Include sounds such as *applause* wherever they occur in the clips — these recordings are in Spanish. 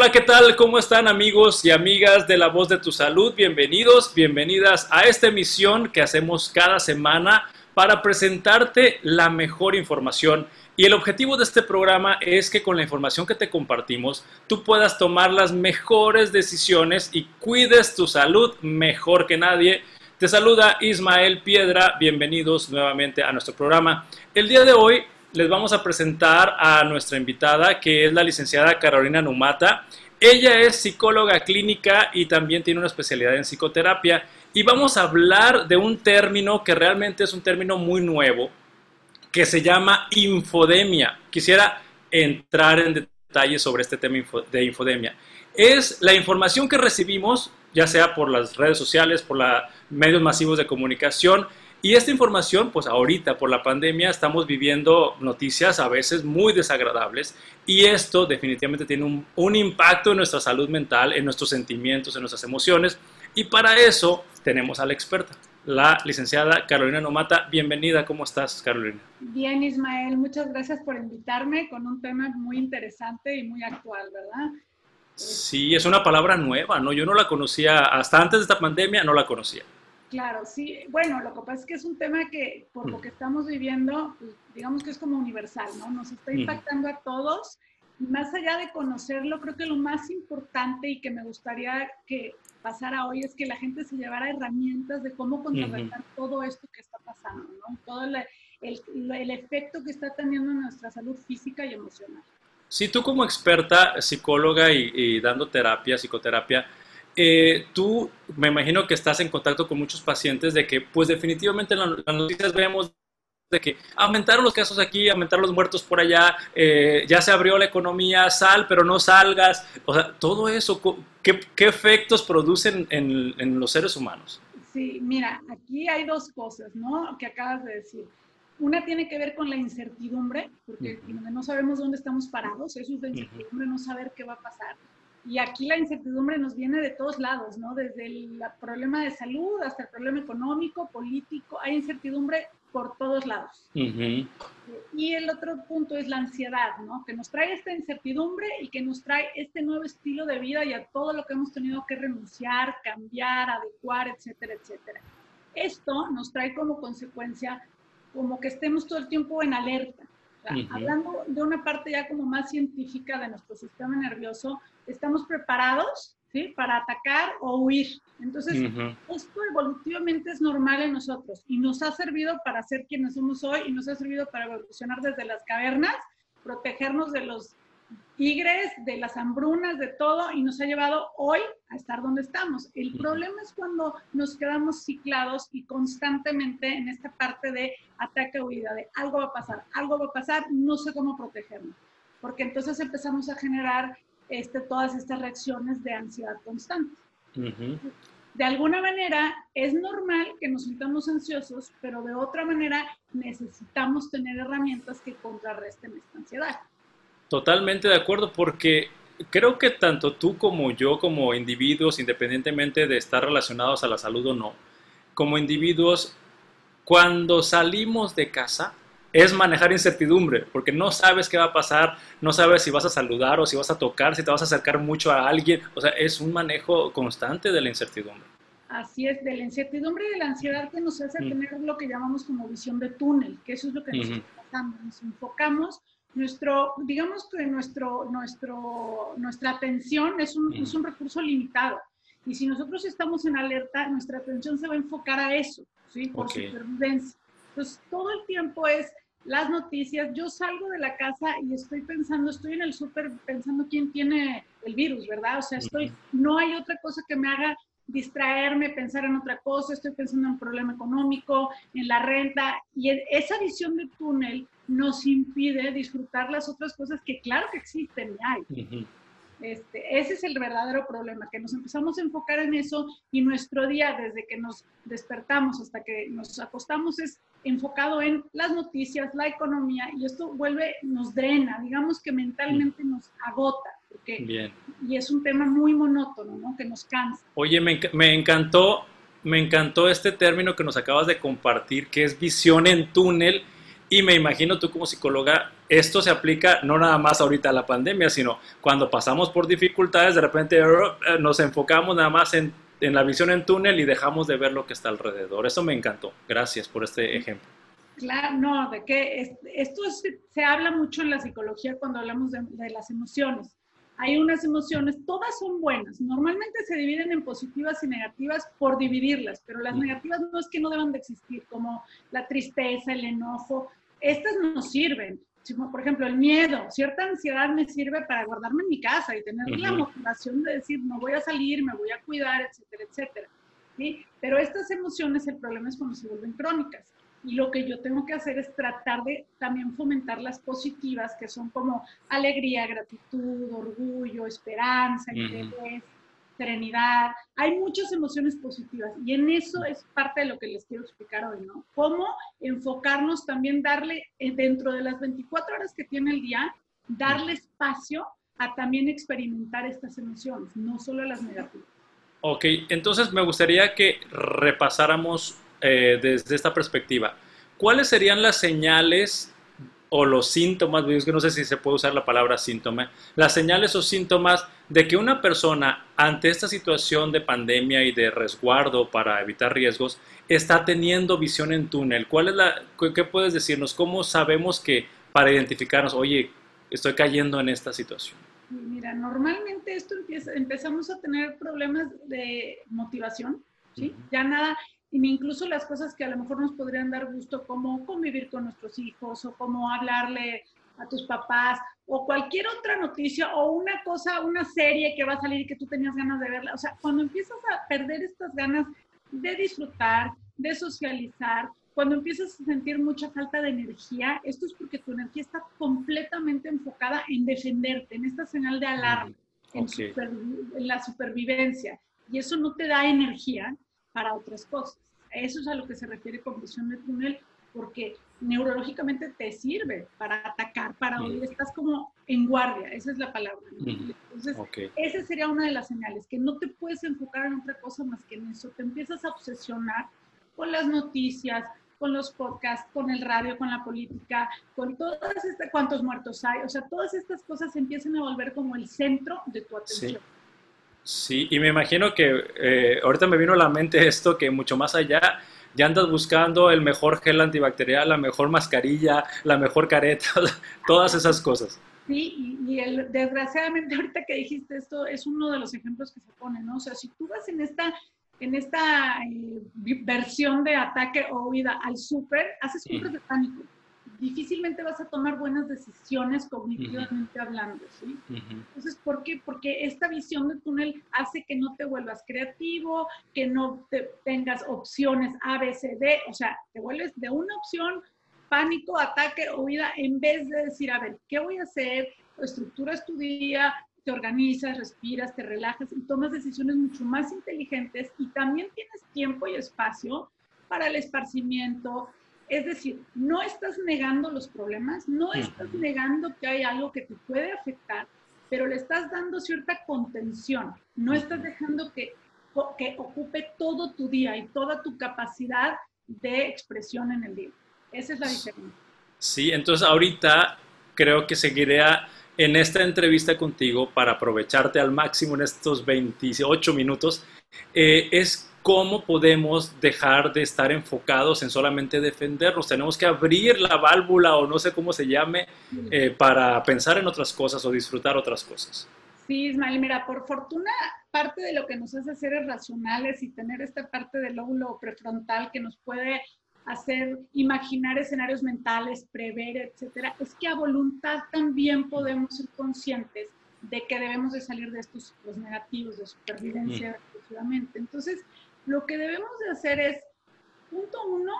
Hola, ¿qué tal? ¿Cómo están amigos y amigas de La Voz de tu Salud? Bienvenidos, bienvenidas a esta emisión que hacemos cada semana para presentarte la mejor información. Y el objetivo de este programa es que con la información que te compartimos, tú puedas tomar las mejores decisiones y cuides tu salud mejor que nadie. Te saluda Ismael Piedra, bienvenidos nuevamente a nuestro programa. El día de hoy les vamos a presentar a nuestra invitada, que es la licenciada Carolina Numata. Ella es psicóloga clínica y también tiene una especialidad en psicoterapia. Y vamos a hablar de un término que realmente es un término muy nuevo, que se llama infodemia. Quisiera entrar en detalle sobre este tema de infodemia. Es la información que recibimos, ya sea por las redes sociales, por los medios masivos de comunicación, y esta información, pues ahorita por la pandemia estamos viviendo noticias a veces muy desagradables y esto definitivamente tiene un, un, impacto en nuestra salud mental, en nuestros sentimientos, en nuestras emociones y para eso tenemos a la experta, la licenciada Carolina Nomata. Bienvenida, ¿cómo estás Carolina? Bien Ismael, muchas gracias por invitarme con un tema muy interesante y muy actual, ¿verdad? Sí, es una palabra nueva, ¿no? Yo no la conocía, hasta antes de esta pandemia no la conocía. Claro, sí. Bueno, lo que pasa es que es un tema que por lo que estamos viviendo, pues, digamos que es como universal, ¿no? Nos está impactando a todos. Y más allá de conocerlo, creo que lo más importante y que me gustaría que pasara hoy es que la gente se llevara herramientas de cómo contrarrestar todo esto que está pasando, ¿no? Todo el, el, efecto que está teniendo en nuestra salud física y emocional. Sí, tú como experta psicóloga y, y dando terapia, psicoterapia, eh, tú me imagino que estás en contacto con muchos pacientes de que, pues definitivamente en las noticias vemos de que aumentaron los casos aquí, aumentaron los muertos por allá, eh, ya se abrió la economía, sal, pero no salgas. O sea, todo eso, ¿qué, qué efectos producen en, en, los seres humanos? Sí, mira, aquí hay dos cosas, ¿no? Que acabas de decir. Una tiene que ver con la incertidumbre, porque no sabemos dónde estamos parados, eso es la incertidumbre, no saber qué va a pasar. Y aquí la incertidumbre nos viene de todos lados, ¿no? Desde el problema de salud hasta el problema económico, político, hay incertidumbre por todos lados. Y el otro punto es la ansiedad, ¿no? Que nos trae esta incertidumbre y que nos trae este nuevo estilo de vida y a todo lo que hemos tenido que renunciar, cambiar, adecuar, etcétera, etcétera. Esto nos trae como consecuencia como que estemos todo el tiempo en alerta. Hablando de una parte ya como más científica de nuestro sistema nervioso, estamos preparados ¿sí? para atacar o huir. Entonces, esto evolutivamente es normal en nosotros y nos ha servido para ser quienes somos hoy y nos ha servido para evolucionar desde las cavernas, protegernos de los tigres, de las hambrunas, de todo, y nos ha llevado hoy a estar donde estamos. El problema es cuando nos quedamos ciclados y constantemente en esta parte de ataque-huida, de algo va a pasar, algo va a pasar, no sé cómo protegerme. Porque entonces empezamos a generar este, todas estas reacciones de ansiedad constante. De alguna manera es normal que nos sintamos ansiosos, pero de otra manera necesitamos tener herramientas que contrarresten esta ansiedad. Totalmente de acuerdo, porque creo que tanto tú como yo, como individuos, independientemente de estar relacionados a la salud o no, como individuos, cuando salimos de casa, es manejar incertidumbre, porque no sabes qué va a pasar, no sabes si vas a saludar o si vas a tocar, si te vas a acercar mucho a alguien, o sea, es un manejo constante de la incertidumbre. Así es, de la incertidumbre y de la ansiedad que nos hace mm. tener lo que llamamos como visión de túnel, que eso es lo que nos enfocamos, nos enfocamos, nuestro, digamos que nuestro, nuestro, nuestra atención es un, es un recurso limitado, y si nosotros estamos en alerta, nuestra atención se va a enfocar a eso, ¿sí? Por supervivencia. Entonces, todo el tiempo es las noticias. Yo salgo de la casa y estoy pensando, estoy en el súper pensando quién tiene el virus, ¿verdad? O sea, estoy, no hay otra cosa que me haga distraerme, pensar en otra cosa, estoy pensando en un problema económico, en la renta, y esa visión de túnel nos impide disfrutar las otras cosas que claro que existen y hay. Este, ese es el verdadero problema, que nos empezamos a enfocar en eso y nuestro día, desde que nos despertamos hasta que nos acostamos, es enfocado en las noticias, la economía, y esto vuelve, nos drena, digamos que mentalmente nos agota. Porque, Y es un tema muy monótono, ¿no? Que nos cansa. Oye, me, me encantó, me encantó este término que nos acabas de compartir, que es visión en túnel, y me imagino tú como psicóloga esto se aplica no nada más ahorita a la pandemia, sino cuando pasamos por dificultades, de repente eh, nos enfocamos nada más en, en la visión en túnel y dejamos de ver lo que está alrededor. Eso me encantó. Gracias por este ejemplo. Claro, no, de que esto se habla mucho en la psicología cuando hablamos de, de, las emociones. Hay unas emociones, todas son buenas. Normalmente se dividen en positivas y negativas por dividirlas, pero las negativas no es que no deban de existir, como la tristeza, el enojo. Estas nos sirven. Por ejemplo, el miedo, cierta ansiedad me sirve para guardarme en mi casa y tener la motivación de decir, no voy a salir, me voy a cuidar, etcétera, etcétera. ¿sí? Pero estas emociones, el problema es cuando se vuelven crónicas. Y lo que yo tengo que hacer es tratar de también fomentar las positivas, que son como alegría, gratitud, orgullo, esperanza, interés, serenidad. Hay muchas emociones positivas y en eso es parte de lo que les quiero explicar hoy, ¿no? Cómo enfocarnos también, darle eh, dentro de las 24 horas que tiene el día, darle espacio a también experimentar estas emociones, no solo las negativas. Ok, entonces me gustaría que repasáramos eh, desde esta perspectiva, ¿cuáles serían las señales o los síntomas, es que no sé si se puede usar la palabra síntoma, las señales o síntomas de que una persona ante esta situación de pandemia y de resguardo para evitar riesgos está teniendo visión en túnel? ¿Cuál es la, ¿Qué puedes decirnos? ¿Cómo sabemos que para identificarnos, oye, estoy cayendo en esta situación? Mira, normalmente esto empieza, empezamos a tener problemas de motivación, ¿sí? Ya nada, incluso las cosas que a lo mejor nos podrían dar gusto, como convivir con nuestros hijos o como hablarle a tus papás o cualquier otra noticia o una cosa, una serie que va a salir y que tú tenías ganas de verla. O sea, cuando empiezas a perder estas ganas de disfrutar, de socializar, cuando empiezas a sentir mucha falta de energía, esto es porque tu energía está completamente enfocada en defenderte, en esta señal de alarma, en, en la supervivencia. Y eso no te da energía para otras cosas. Eso es a lo que se refiere con visión de túnel, porque neurológicamente te sirve para atacar, para oír, estás como en guardia, esa es la palabra. Entonces, esa sería una de las señales, que no te puedes enfocar en otra cosa más que en eso, te empiezas a obsesionar con las noticias, con los podcasts, con el radio, con la política, con todas estas, cuántos muertos hay, o sea, todas estas cosas empiezan a volver como el centro de tu atención. Sí, y me imagino que eh, ahorita me vino a la mente *laughs* esto, que mucho más allá, ya andas buscando el mejor gel antibacterial, la mejor mascarilla, la mejor careta, *laughs* todas esas cosas. Sí, y, el, desgraciadamente ahorita que dijiste esto es uno de los ejemplos que se ponen, ¿no? O sea, si tú vas en esta, en esta eh, versión de ataque o huida al súper, haces compras de pánico difícilmente vas a tomar buenas decisiones cognitivamente hablando, ¿sí? Entonces, ¿por qué? Porque esta visión de túnel hace que no te vuelvas creativo, que no te tengas opciones A, B, C, D, o sea, te vuelves de una opción, pánico, ataque, huida, en vez de decir, a ver, ¿qué voy a hacer? Estructuras tu día, te organizas, respiras, te relajas y tomas decisiones mucho más inteligentes y también tienes tiempo y espacio para el esparcimiento, es decir, no estás negando los problemas, no estás negando que hay algo que te puede afectar, pero le estás dando cierta contención, no estás dejando que, que ocupe todo tu día y toda tu capacidad de expresión en el día. Esa es la diferencia. Sí, entonces ahorita creo que seguiré en esta entrevista contigo para aprovecharte al máximo en estos 28 minutos. Eh, es ¿cómo podemos dejar de estar enfocados en solamente defendernos? Tenemos que abrir la válvula o no sé cómo se llame eh, para pensar en otras cosas o disfrutar otras cosas. Sí, Ismael, mira, por fortuna, parte de lo que nos hace seres racionales y tener esta parte del lóbulo prefrontal que nos puede hacer imaginar escenarios mentales, prever, etcétera, es que a voluntad también podemos ser conscientes de que debemos de salir de estos ciclos negativos de supervivencia exclusivamente. Entonces, lo que debemos de hacer es, punto uno,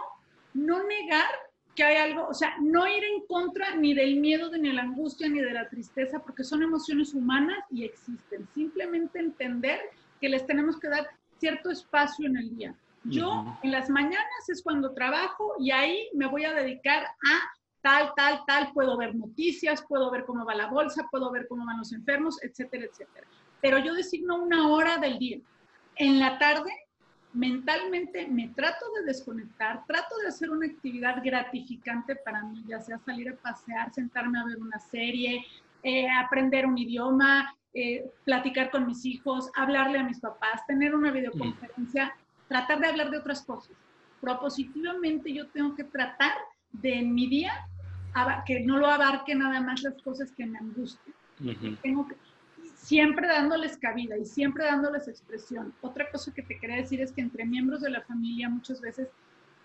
no negar que hay algo, o sea, no ir en contra ni del miedo, ni de la angustia, ni de la tristeza, porque son emociones humanas y existen. Simplemente entender que les tenemos que dar cierto espacio en el día. Yo en las mañanas es cuando trabajo y ahí me voy a dedicar a tal, tal, tal, puedo ver noticias, puedo ver cómo va la bolsa, puedo ver cómo van los enfermos, etcétera, etcétera. Pero yo designo una hora del día. En la tarde mentalmente me trato de desconectar, trato de hacer una actividad gratificante para mí, ya sea salir a pasear, sentarme a ver una serie, eh, aprender un idioma, eh, platicar con mis hijos, hablarle a mis papás, tener una videoconferencia, tratar de hablar de otras cosas. Propositivamente yo tengo que tratar de en mi día que no lo abarque nada más las cosas que me angustian. Tengo que, siempre dándoles cabida y siempre dándoles expresión. Otra cosa que te quería decir es que entre miembros de la familia muchas veces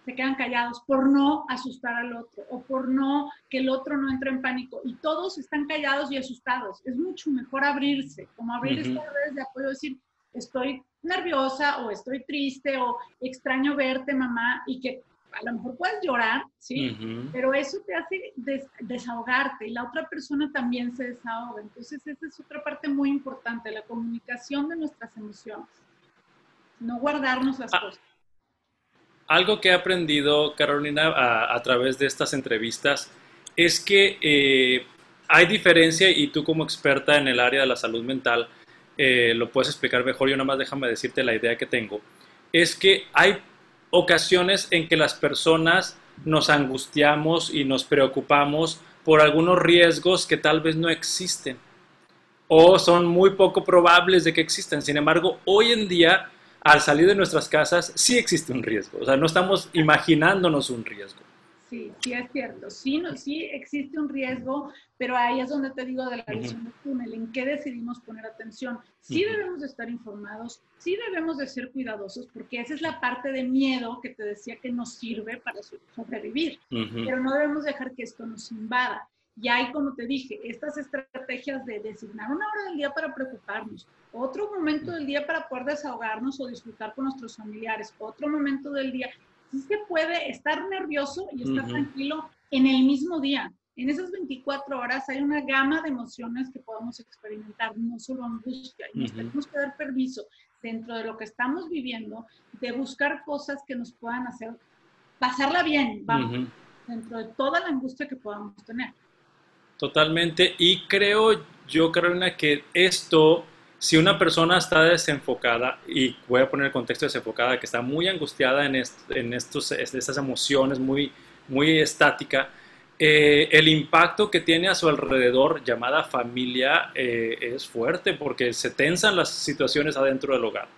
se quedan callados por no asustar al otro o por no que el otro no entre en pánico y todos están callados y asustados. Es mucho mejor abrirse, como abrir estas redes de apoyo, decir, estoy nerviosa o estoy triste o extraño verte, mamá, y que a lo mejor puedes llorar, ¿sí? Pero eso te hace desahogarte y la otra persona también se desahoga. Entonces, esa es otra parte muy importante, la comunicación de nuestras emociones. No guardarnos las ah, cosas. Algo que he aprendido, Carolina, a, través de estas entrevistas es que eh, hay diferencia y tú como experta en el área de la salud mental eh, lo puedes explicar mejor. Yo nada más déjame decirte la idea que tengo. Es que hay ocasiones en que las personas nos angustiamos y nos preocupamos por algunos riesgos que tal vez no existen o son muy poco probables de que existan. Sin embargo, hoy en día, al salir de nuestras casas, sí existe un riesgo. O sea, no estamos imaginándonos un riesgo. Sí, sí es cierto. Sí, no, sí existe un riesgo, pero ahí es donde te digo de la visión del túnel, en qué decidimos poner atención. Sí debemos de estar informados, sí debemos de ser cuidadosos, porque esa es la parte de miedo que te decía que nos sirve para sobrevivir, pero no debemos dejar que esto nos invada. Y hay, como te dije, estas estrategias de designar una hora del día para preocuparnos, otro momento del día para poder desahogarnos o disfrutar con nuestros familiares, otro momento del día sí se puede estar nervioso y estar tranquilo en el mismo día. En esas 24 horas hay una gama de emociones que podemos experimentar, no solo angustia. Y nos tenemos que dar permiso dentro de lo que estamos viviendo de buscar cosas que nos puedan hacer pasarla bien, vamos, dentro de toda la angustia que podamos tener. Totalmente. Y creo yo, Carolina, que esto si una persona está desenfocada, y voy a poner el contexto desenfocada, que está muy angustiada en, en estos, estas emociones, muy, muy estática, eh, el impacto que tiene a su alrededor, llamada familia, eh, es fuerte porque se tensan las situaciones adentro del hogar.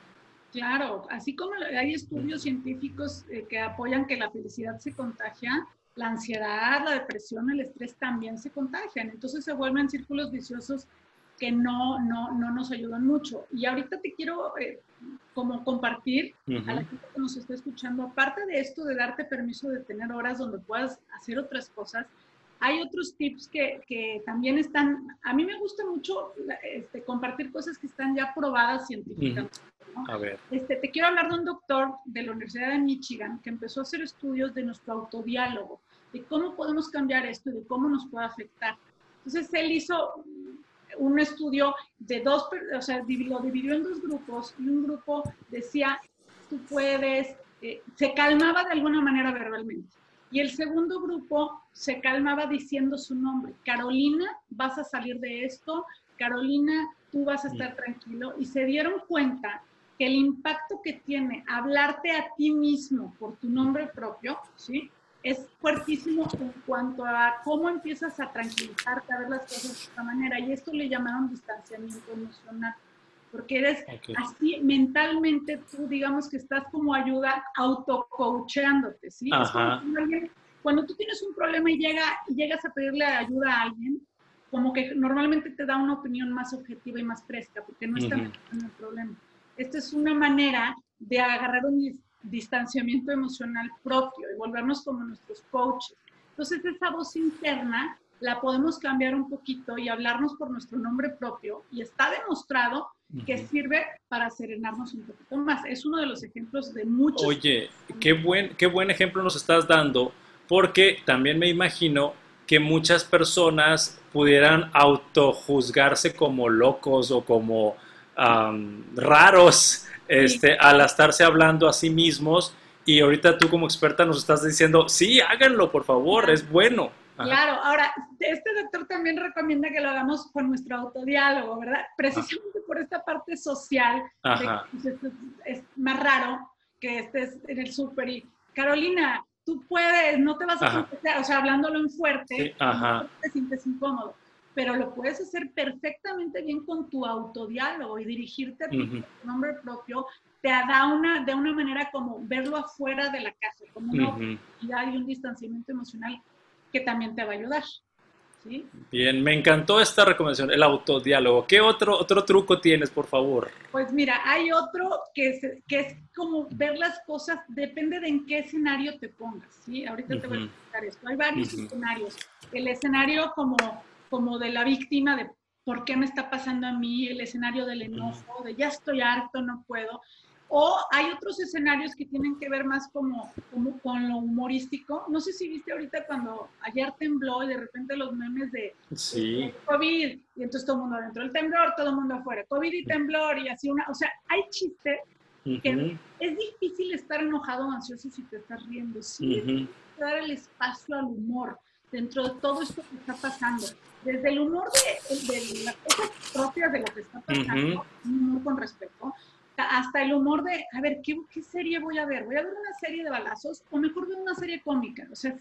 Claro, así como hay estudios científicos eh, que apoyan que la felicidad se contagia, la ansiedad, la depresión, el estrés también se contagian. Entonces se vuelven círculos viciosos que no, no, no nos ayudan mucho. Y ahorita te quiero eh, como compartir a la gente que nos está escuchando, aparte de esto de darte permiso de tener horas donde puedas hacer otras cosas, hay otros tips que, que también están, a mí me gusta mucho este, compartir cosas que están ya probadas científicamente. A ver. Este, te quiero hablar de un doctor de la Universidad de Michigan que empezó a hacer estudios de nuestro autodiálogo, de cómo podemos cambiar esto y de cómo nos puede afectar. Entonces, él hizo un estudio de dos, o sea, lo dividió en dos grupos y un grupo decía, tú puedes, eh, se calmaba de alguna manera verbalmente. Y el segundo grupo se calmaba diciendo su nombre. Carolina, vas a salir de esto. Carolina, tú vas a estar tranquilo. Y se dieron cuenta que el impacto que tiene hablarte a ti mismo por tu nombre propio, ¿sí? Es fuertísimo en cuanto a cómo empiezas a tranquilizarte, a ver las cosas de esta manera. Y esto le llamaron distanciamiento emocional, porque eres así mentalmente, tú digamos que estás como ayuda autocoacheándote, ¿sí? cuando tú tienes un problema y, llega, y llegas a pedirle ayuda a alguien, como que normalmente te da una opinión más objetiva y más fresca, porque no está en el problema. Esta es una manera de agarrar un distanciamiento emocional propio y volvernos como nuestros coaches. Entonces esa voz interna la podemos cambiar un poquito y hablarnos por nuestro nombre propio y está demostrado que sirve para serenarnos un poquito más. Es uno de los ejemplos de muchos. Oye, qué buen, qué buen ejemplo nos estás dando porque también me imagino que muchas personas pudieran autojuzgarse como locos o como raros este, al estarse hablando a sí mismos y ahorita tú como experta nos estás diciendo, sí, háganlo, por favor, es bueno. Claro, ahora, este doctor también recomienda que lo hagamos con nuestro autodiálogo, ¿verdad? Precisamente por esta parte social, pues, es, más raro que estés en el súper y, Carolina, tú puedes, no te vas a contestar, o sea, hablándolo en fuerte, no te sientes incómodo, pero lo puedes hacer perfectamente bien con tu autodiálogo y dirigirte a tu nombre propio, te da una, de una manera como verlo afuera de la casa, como una y hay un distanciamiento emocional que también te va a ayudar. Bien, me encantó esta recomendación, el autodiálogo. ¿Qué otro, otro truco tienes, por favor? Pues mira, hay otro que es, que es como ver las cosas, depende de en qué escenario te pongas, ¿sí? Ahorita te voy a explicar esto. Hay varios escenarios. El escenario como, como de la víctima, de por qué me está pasando a mí, el escenario del enojo, de ya estoy harto, no puedo. O hay otros escenarios que tienen que ver más como, como con lo humorístico. No sé si viste ahorita cuando ayer tembló y de repente los memes de, sí. COVID y entonces todo el mundo adentro del temblor, todo el mundo afuera, COVID y temblor y así una, o sea, hay chistes que es difícil estar enojado o ansioso si te estás riendo. Sí, dar el espacio al humor dentro de todo esto que está pasando. Desde el humor de, de las cosas propias de lo que está pasando, un humor con respeto, hasta el humor de, a ver, ¿qué, ¿qué, serie voy a ver? ¿Voy a ver una serie de balazos o mejor ver una serie cómica? O sea,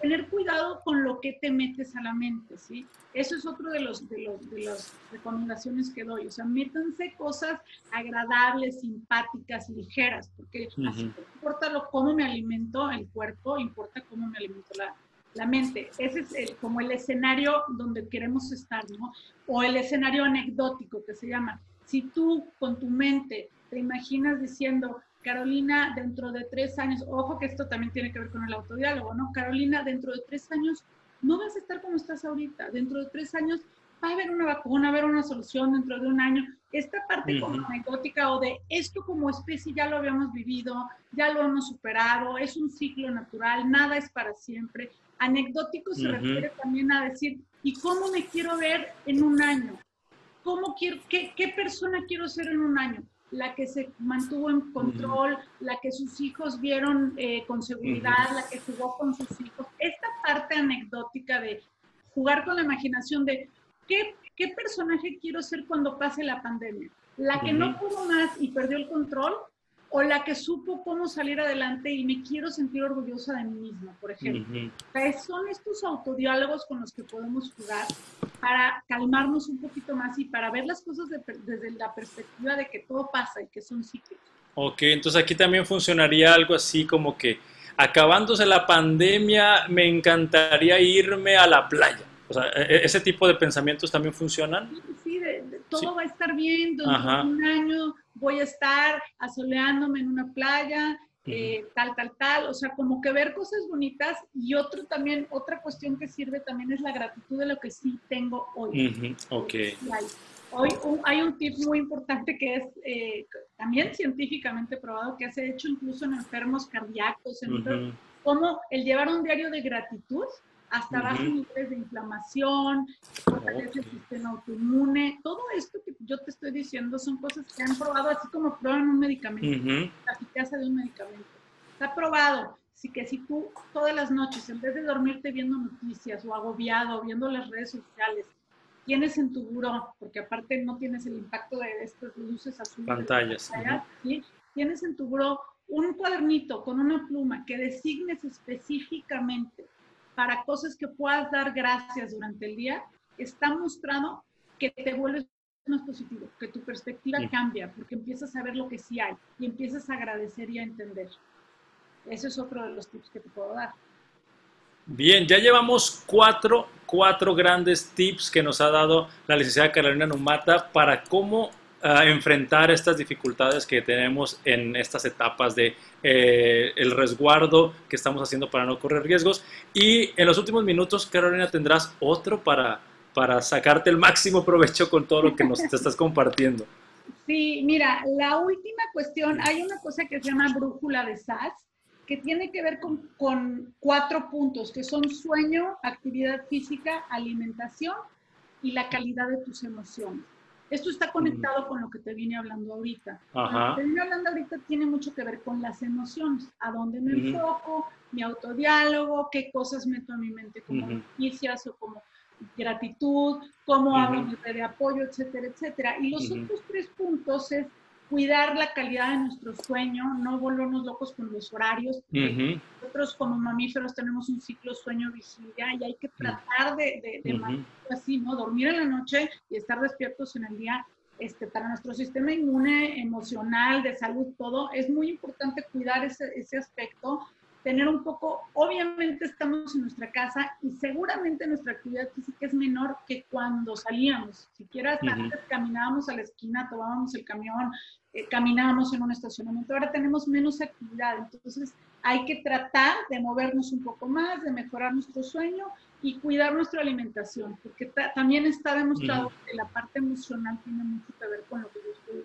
tener cuidado con lo que te metes a la mente, ¿sí? Eso es otro de los, de los, de las recomendaciones que doy. O sea, métanse cosas agradables, simpáticas, ligeras, porque así no importa lo, cómo me alimento el cuerpo, importa cómo me alimento la, la mente. Ese es el, como el escenario donde queremos estar, ¿no? O el escenario anecdótico que se llama si tú con tu mente te imaginas diciendo, Carolina, dentro de tres años, ojo que esto también tiene que ver con el autodiálogo, ¿no? Carolina, dentro de tres años no vas a estar como estás ahorita. Dentro de tres años va a haber una vacuna, va a haber una solución dentro de un año. Esta parte como anecdótica o de esto como especie ya lo habíamos vivido, ya lo hemos superado, es un ciclo natural, nada es para siempre. Anecdótico se refiere también a decir, ¿y cómo me quiero ver en un año? ¿Cómo quiero, qué, qué, persona quiero ser en un año? La que se mantuvo en control, la que sus hijos vieron eh, con seguridad, la que jugó con sus hijos. Esta parte anecdótica de jugar con la imaginación de qué, qué personaje quiero ser cuando pase la pandemia. La que no pudo más y perdió el control o la que supo cómo salir adelante y me quiero sentir orgullosa de mí misma, por ejemplo. son estos autodiálogos con los que podemos jugar para calmarnos un poquito más y para ver las cosas desde la perspectiva de que todo pasa y que son ciclos. Ok, entonces aquí también funcionaría algo así como que acabándose la pandemia me encantaría irme a la playa. O sea, e, e, ese tipo de pensamientos también funcionan. Sí, todo va a estar bien, durante un año voy a estar asoleándome en una playa, eh, tal, tal, tal, o sea, como que ver cosas bonitas y otro también, otra cuestión que sirve también es la gratitud de lo que sí tengo hoy. Ok. Hoy hay un tip muy importante que es eh, también científicamente probado, que se ha hecho incluso en enfermos cardíacos, en como el llevar un diario de gratitud hasta uh bajos niveles de inflamación, fortalece el sistema autoinmune. Todo esto que yo te estoy diciendo son cosas que han probado, así como prueban un medicamento, la eficacia de un medicamento. Está probado. Así que si tú todas las noches, en vez de dormirte viendo noticias o agobiado, viendo las redes sociales, tienes en tu buró, porque aparte no tienes el impacto de estas luces azules. Pantallas. ¿sí? Tienes en tu buró un cuadernito con una pluma que designes específicamente para cosas que puedas dar gracias durante el día, está mostrado que te vuelves más positivo, que tu perspectiva cambia, porque empiezas a ver lo que sí hay y empiezas a agradecer y a entender. Ese es otro de los tips que te puedo dar. Bien, ya llevamos cuatro, cuatro grandes tips que nos ha dado la licenciada Carolina Numata para cómo enfrentar estas dificultades que tenemos en estas etapas de eh, el resguardo que estamos haciendo para no correr riesgos. Y en los últimos minutos, Carolina, tendrás otro para, para sacarte el máximo provecho con todo lo que nos te estás compartiendo. Sí, mira, la última cuestión, hay una cosa que se llama brújula de SAS, que tiene que ver con, con cuatro puntos, que son sueño, actividad física, alimentación y la calidad de tus emociones. Esto está conectado con lo que te vine hablando ahorita. Lo que te vine hablando ahorita tiene mucho que ver con las emociones, a dónde me enfoco, mi autodiálogo, qué cosas meto en mi mente como noticias o como gratitud, cómo hablo mi red de apoyo, etcétera, etcétera. Y los otros tres puntos es cuidar la calidad de nuestro sueño, no volvernos locos con los horarios. Nosotros como mamíferos tenemos un ciclo sueño-vigilia y hay que tratar de, de, así, ¿no? Dormir en la noche y estar despiertos en el día. Este, para nuestro sistema inmune, emocional, de salud, todo, es muy importante cuidar ese, ese aspecto tener un poco, obviamente estamos en nuestra casa y seguramente nuestra actividad física es menor que cuando salíamos. Siquiera hasta antes caminábamos a la esquina, tomábamos el camión, eh, caminábamos en un estacionamiento. Ahora tenemos menos actividad, entonces hay que tratar de movernos un poco más, de mejorar nuestro sueño y cuidar nuestra alimentación, porque también está demostrado que la parte emocional tiene mucho que ver con lo que yo estoy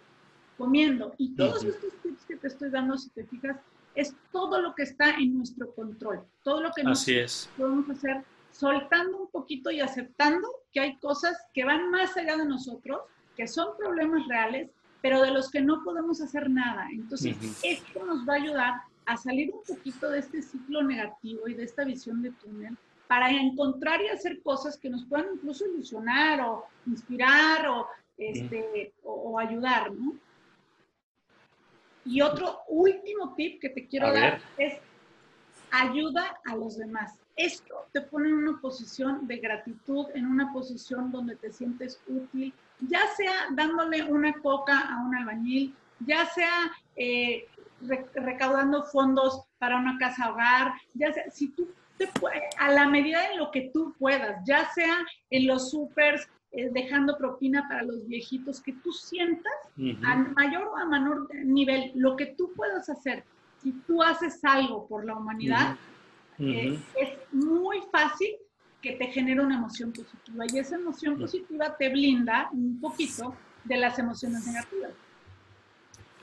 comiendo. Y todos estos tips que te estoy dando, si te fijas, es todo lo que está en nuestro control, todo lo que nosotros podemos hacer soltando un poquito y aceptando que hay cosas que van más allá de nosotros, que son problemas reales, pero de los que no podemos hacer nada. Entonces, esto nos va a ayudar a salir un poquito de este ciclo negativo y de esta visión de túnel para encontrar y hacer cosas que nos puedan incluso ilusionar o inspirar o, este, o ayudar, ¿no? Y otro último tip que te quiero dar es ayuda a los demás. Esto te pone en una posición de gratitud, en una posición donde te sientes útil, ya sea dándole una coca a un albañil, ya sea eh, recaudando fondos para una casa hogar, ya sea, si tú te a la medida en lo que tú puedas, ya sea en los supers, eh, dejando propina para los viejitos, que tú sientas a mayor o a menor nivel lo que tú puedas hacer. Si tú haces algo por la humanidad, eh, es muy fácil que te genere una emoción positiva y esa emoción positiva te blinda un poquito de las emociones negativas.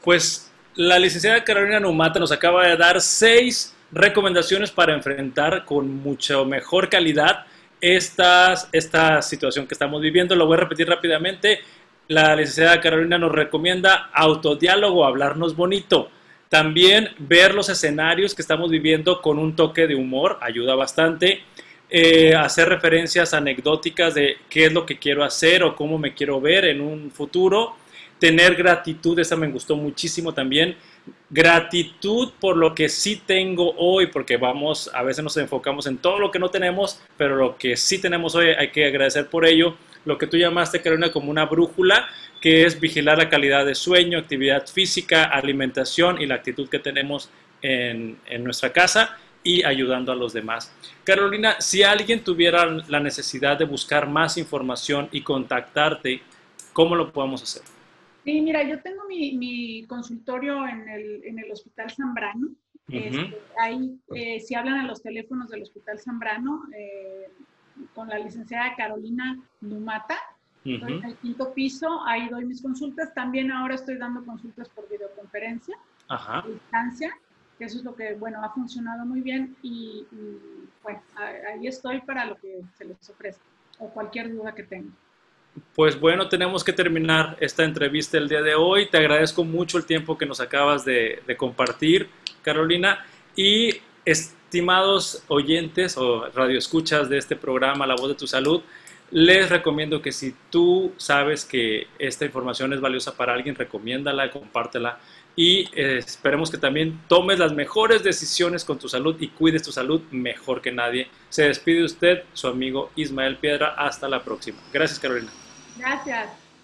Pues la licenciada Carolina Numata nos acaba de dar seis recomendaciones para enfrentar con mucho mejor calidad esta, esta situación que estamos viviendo. Lo voy a repetir rápidamente. La licenciada Carolina nos recomienda autodiálogo, hablarnos bonito. También ver los escenarios que estamos viviendo con un toque de humor ayuda bastante. Eh, hacer referencias anecdóticas de qué es lo que quiero hacer o cómo me quiero ver en un futuro. Tener gratitud, esa me gustó muchísimo también gratitud por lo que sí tengo hoy, porque vamos, a veces nos enfocamos en todo lo que no tenemos, pero lo que sí tenemos hoy hay que agradecer por ello. Lo que tú llamaste, Carolina, como una brújula, que es vigilar la calidad de sueño, actividad física, alimentación y la actitud que tenemos en, en nuestra casa y ayudando a los demás. Carolina, si alguien tuviera la necesidad de buscar más información y contactarte, ¿cómo lo podemos hacer? Sí, mira, yo tengo mi, consultorio en el, en el, Hospital Zambrano. Este, ahí, eh, si hablan a los teléfonos del Hospital Zambrano, eh, con la licenciada Carolina Numata, estoy en el quinto piso, ahí doy mis consultas. También ahora estoy dando consultas por videoconferencia, a distancia, que eso es lo que, bueno, ha funcionado muy bien y, y bueno, ahí estoy para lo que se les ofrezca o cualquier duda que tengan. Pues bueno, tenemos que terminar esta entrevista el día de hoy. Te agradezco mucho el tiempo que nos acabas de, compartir, Carolina. Y estimados oyentes o radioescuchas de este programa, La Voz de tu Salud, les recomiendo que si tú sabes que esta información es valiosa para alguien, recomiéndala, compártela y eh, esperemos que también tomes las mejores decisiones con tu salud y cuides tu salud mejor que nadie. Se despide usted, su amigo Ismael Piedra. Hasta la próxima. Gracias, Carolina. Gracias.